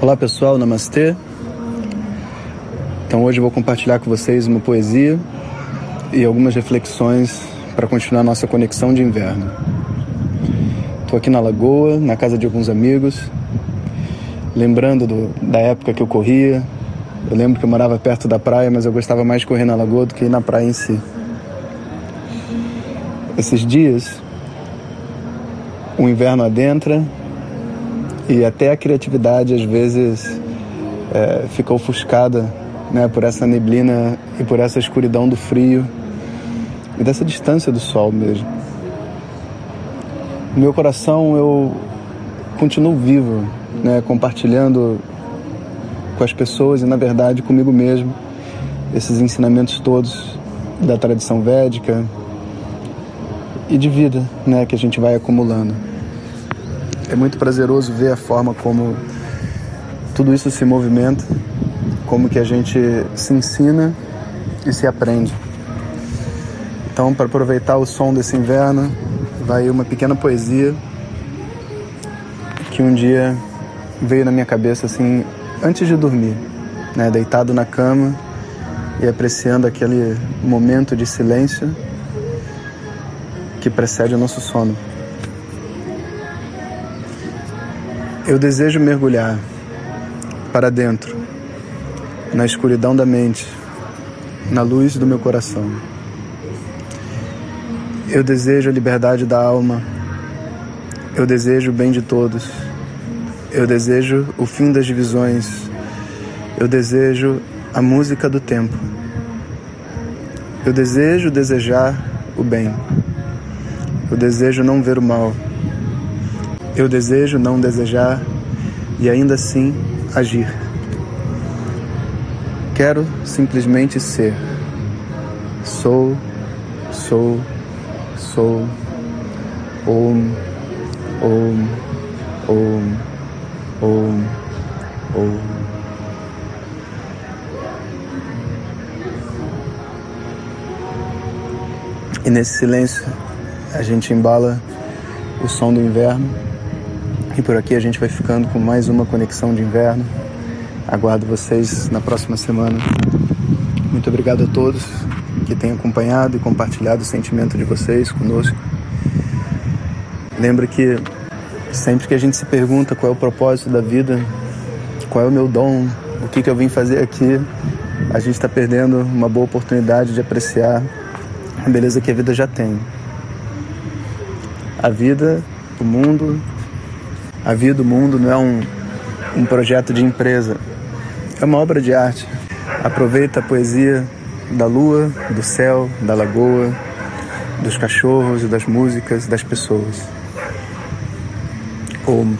Olá pessoal, namastê. Então hoje eu vou compartilhar com vocês uma poesia e algumas reflexões para continuar nossa conexão de inverno. Estou aqui na lagoa, na casa de alguns amigos, lembrando do, da época que eu corria. Eu lembro que eu morava perto da praia, mas eu gostava mais de correr na lagoa do que ir na praia em si. Esses dias, o inverno adentra e até a criatividade às vezes é, fica ofuscada né, por essa neblina e por essa escuridão do frio e dessa distância do sol mesmo. No meu coração eu continuo vivo, né, compartilhando com as pessoas e na verdade comigo mesmo esses ensinamentos todos da tradição védica e de vida, né, que a gente vai acumulando. É muito prazeroso ver a forma como tudo isso se movimenta, como que a gente se ensina e se aprende. Então, para aproveitar o som desse inverno, vai uma pequena poesia que um dia veio na minha cabeça assim, antes de dormir, né, deitado na cama e apreciando aquele momento de silêncio que precede o nosso sono. Eu desejo mergulhar para dentro, na escuridão da mente, na luz do meu coração. Eu desejo a liberdade da alma. Eu desejo o bem de todos. Eu desejo o fim das divisões. Eu desejo a música do tempo. Eu desejo desejar o bem. Eu desejo não ver o mal. Eu desejo não desejar e ainda assim agir. Quero simplesmente ser. Sou, sou, sou. Om, om, om, om, om. E nesse silêncio a gente embala o som do inverno e por aqui a gente vai ficando com mais uma conexão de inverno. Aguardo vocês na próxima semana. Muito obrigado a todos que têm acompanhado e compartilhado o sentimento de vocês conosco. Lembra que sempre que a gente se pergunta qual é o propósito da vida, qual é o meu dom, o que, que eu vim fazer aqui, a gente está perdendo uma boa oportunidade de apreciar a beleza que a vida já tem. A vida, o mundo, a vida do mundo não é um, um projeto de empresa, é uma obra de arte. Aproveita a poesia da lua, do céu, da lagoa, dos cachorros, das músicas, das pessoas. Om.